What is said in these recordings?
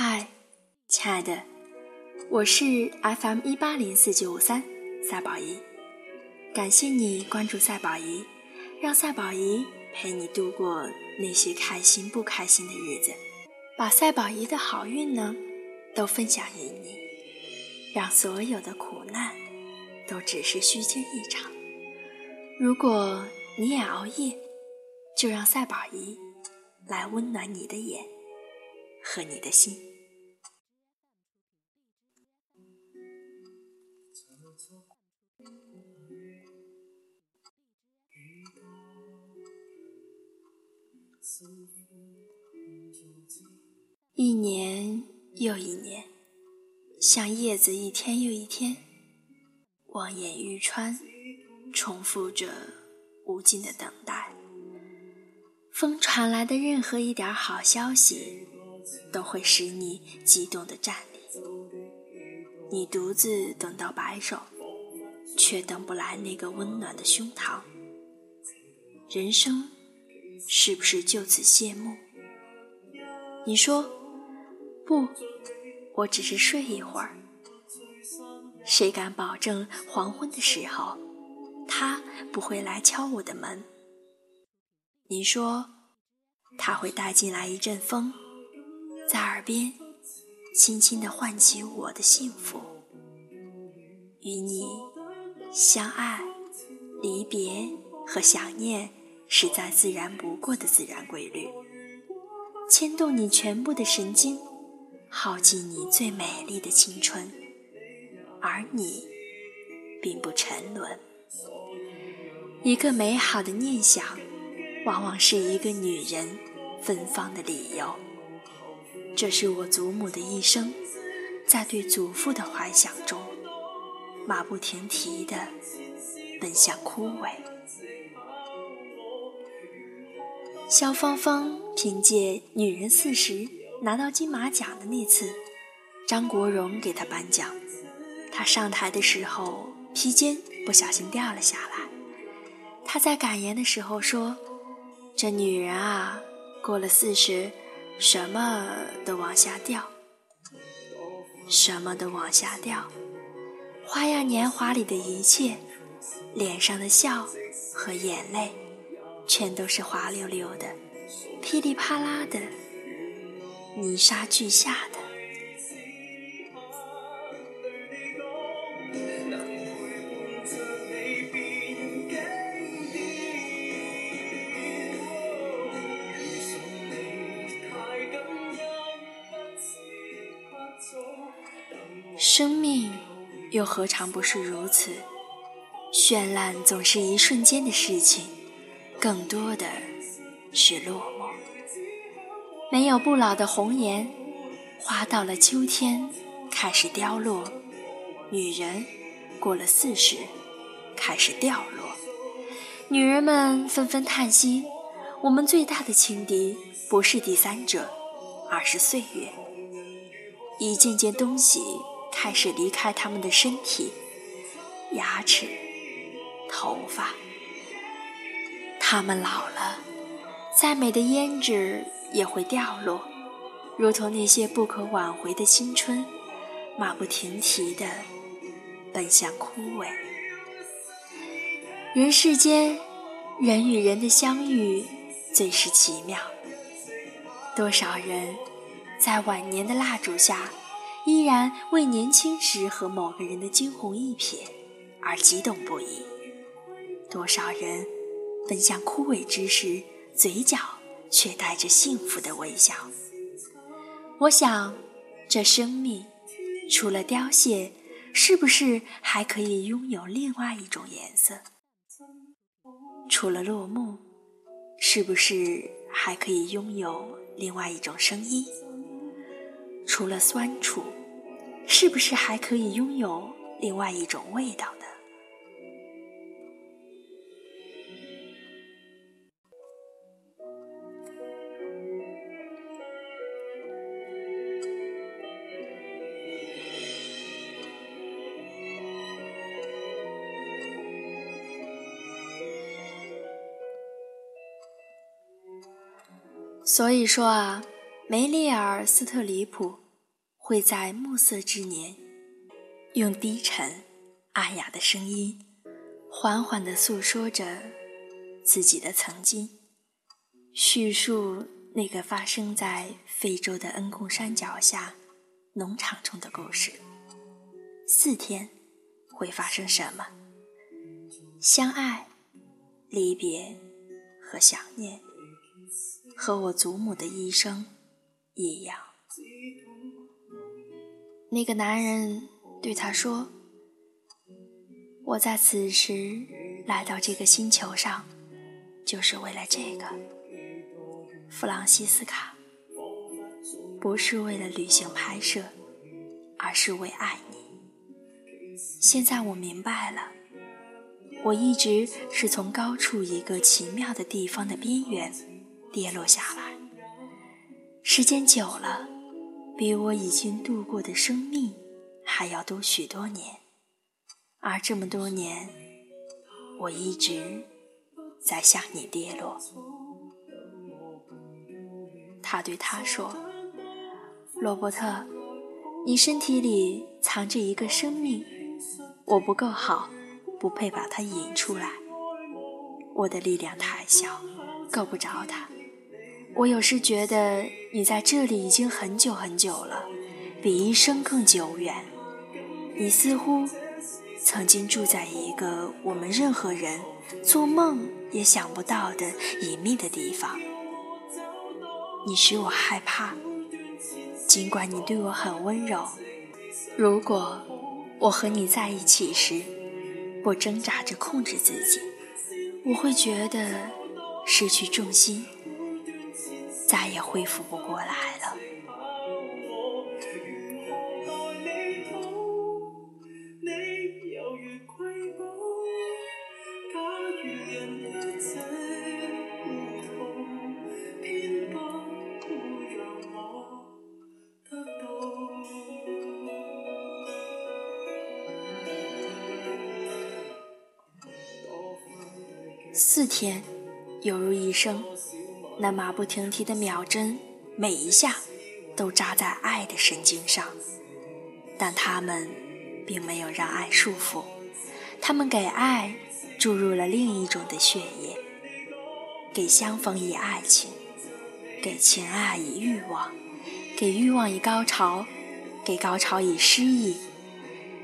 嗨，亲爱的，我是 FM 一八零四九五三赛宝仪，感谢你关注赛宝仪，让赛宝仪陪你度过那些开心不开心的日子，把赛宝仪的好运呢都分享给你，让所有的苦难都只是虚惊一场。如果你也熬夜，就让赛宝仪来温暖你的眼和你的心。一年又一年，像叶子一天又一天，望眼欲穿，重复着无尽的等待。风传来的任何一点好消息，都会使你激动的站立。你独自等到白首，却等不来那个温暖的胸膛。人生是不是就此谢幕？你说不，我只是睡一会儿。谁敢保证黄昏的时候，他不会来敲我的门？你说，他会带进来一阵风，在耳边轻轻地唤起我的幸福。与你相爱、离别和想念是再自然不过的自然规律，牵动你全部的神经，耗尽你最美丽的青春，而你并不沉沦。一个美好的念想。往往是一个女人芬芳的理由。这是我祖母的一生，在对祖父的怀想中，马不停蹄地奔向枯萎。萧芳芳凭借《女人四十》拿到金马奖的那次，张国荣给她颁奖，她上台的时候披肩不小心掉了下来。她在感言的时候说。这女人啊，过了四十，什么都往下掉，什么都往下掉。花样年华里的一切，脸上的笑和眼泪，全都是滑溜溜的，噼里啪啦的，泥沙俱下的。生命又何尝不是如此？绚烂总是一瞬间的事情，更多的是落寞。没有不老的红颜，花到了秋天开始凋落；女人过了四十开始掉落。女人们纷纷叹息：我们最大的情敌不是第三者，而是岁月。一件件东西。开始离开他们的身体，牙齿、头发，他们老了，再美的胭脂也会掉落，如同那些不可挽回的青春，马不停蹄地奔向枯萎。人世间，人与人的相遇最是奇妙，多少人在晚年的蜡烛下。依然为年轻时和某个人的惊鸿一瞥而激动不已。多少人奔向枯萎之时，嘴角却带着幸福的微笑。我想，这生命除了凋谢，是不是还可以拥有另外一种颜色？除了落幕，是不是还可以拥有另外一种声音？除了酸楚？是不是还可以拥有另外一种味道所以说啊，梅丽尔·斯特里普。会在暮色之年，用低沉、暗哑的声音，缓缓地诉说着自己的曾经，叙述那个发生在非洲的恩贡山脚下农场中的故事。四天会发生什么？相爱、离别和想念，和我祖母的一生一样。那个男人对他说：“我在此时来到这个星球上，就是为了这个，弗朗西斯卡。不是为了旅行拍摄，而是为爱你。现在我明白了，我一直是从高处一个奇妙的地方的边缘跌落下来，时间久了。”比我已经度过的生命还要多许多年，而这么多年，我一直在向你跌落。他对他说：“罗伯特，你身体里藏着一个生命，我不够好，不配把它引出来。我的力量太小，够不着它。”我有时觉得你在这里已经很久很久了，比一生更久远。你似乎曾经住在一个我们任何人做梦也想不到的隐秘的地方。你使我害怕，尽管你对我很温柔。如果我和你在一起时，不挣扎着控制自己，我会觉得失去重心。再也恢复不过来了。四天，犹如一生。那马不停蹄的秒针，每一下都扎在爱的神经上，但他们并没有让爱束缚，他们给爱注入了另一种的血液，给相逢以爱情，给情爱以欲望，给欲望以高潮，给高潮以诗意，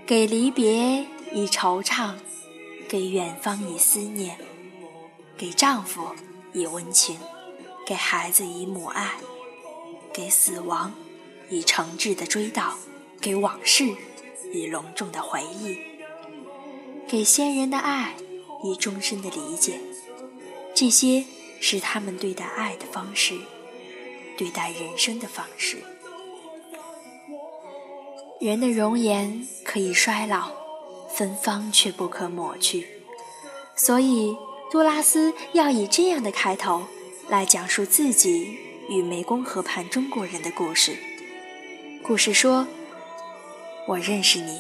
给离别以惆怅，给远方以思念，给丈夫以温情。给孩子以母爱，给死亡以诚挚的追悼，给往事以隆重的回忆，给先人的爱以终身的理解。这些是他们对待爱的方式，对待人生的方式。人的容颜可以衰老，芬芳却不可抹去。所以，杜拉斯要以这样的开头。来讲述自己与湄公河畔中国人的故事。故事说：“我认识你，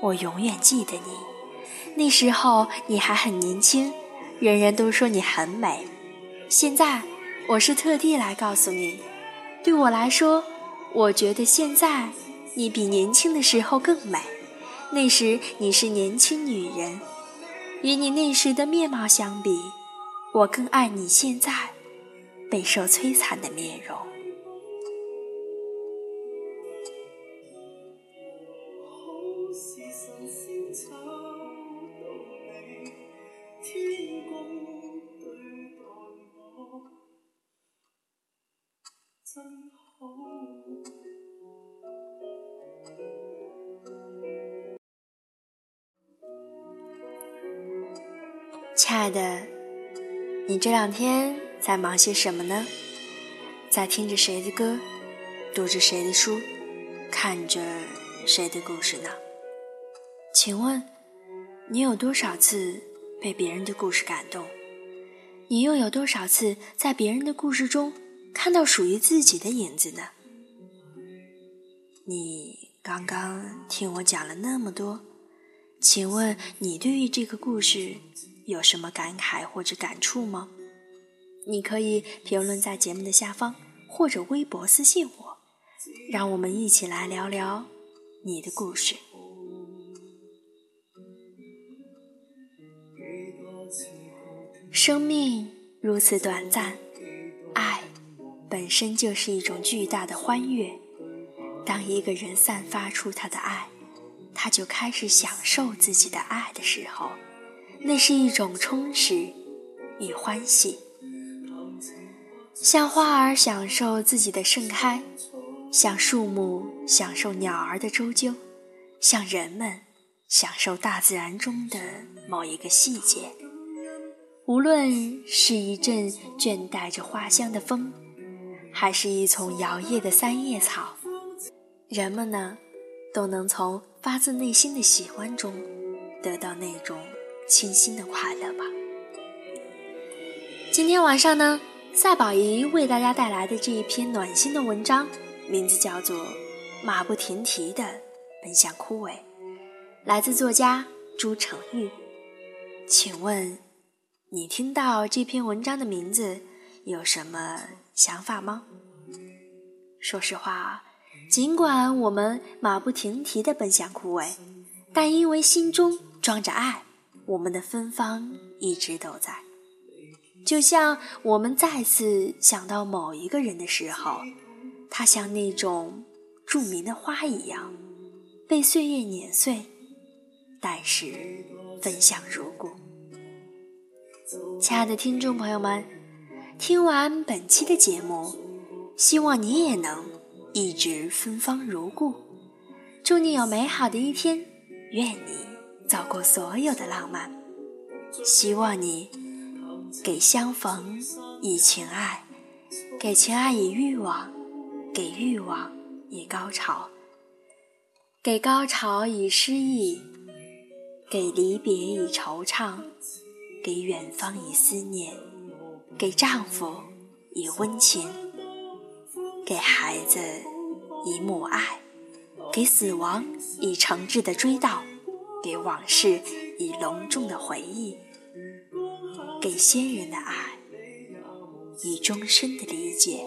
我永远记得你。那时候你还很年轻，人人都说你很美。现在我是特地来告诉你，对我来说，我觉得现在你比年轻的时候更美。那时你是年轻女人，与你那时的面貌相比，我更爱你现在。”备受摧残的面容。亲爱的，你这两天？在忙些什么呢？在听着谁的歌，读着谁的书，看着谁的故事呢？请问，你有多少次被别人的故事感动？你又有多少次在别人的故事中看到属于自己的影子呢？你刚刚听我讲了那么多，请问你对于这个故事有什么感慨或者感触吗？你可以评论在节目的下方，或者微博私信我，让我们一起来聊聊你的故事。生命如此短暂，爱本身就是一种巨大的欢悦。当一个人散发出他的爱，他就开始享受自己的爱的时候，那是一种充实与欢喜。像花儿享受自己的盛开，像树木享受鸟儿的周啾，像人们享受大自然中的某一个细节。无论是一阵倦带着花香的风，还是一丛摇曳的三叶草，人们呢，都能从发自内心的喜欢中，得到那种清新的快乐吧。今天晚上呢，赛宝仪为大家带来的这一篇暖心的文章，名字叫做《马不停蹄的奔向枯萎》，来自作家朱成玉。请问？你听到这篇文章的名字有什么想法吗？说实话，尽管我们马不停蹄地奔向枯萎，但因为心中装着爱，我们的芬芳一直都在。就像我们再次想到某一个人的时候，他像那种著名的花一样，被岁月碾碎，但是芬香如故。亲爱的听众朋友们，听完本期的节目，希望你也能一直芬芳如故。祝你有美好的一天，愿你走过所有的浪漫。希望你给相逢以情爱，给情爱以欲望，给欲望以高潮，给高潮以诗意，给离别以惆怅。给远方以思念，给丈夫以温情，给孩子以母爱，给死亡以诚挚的追悼，给往事以隆重的回忆，给先人的爱以终身的理解。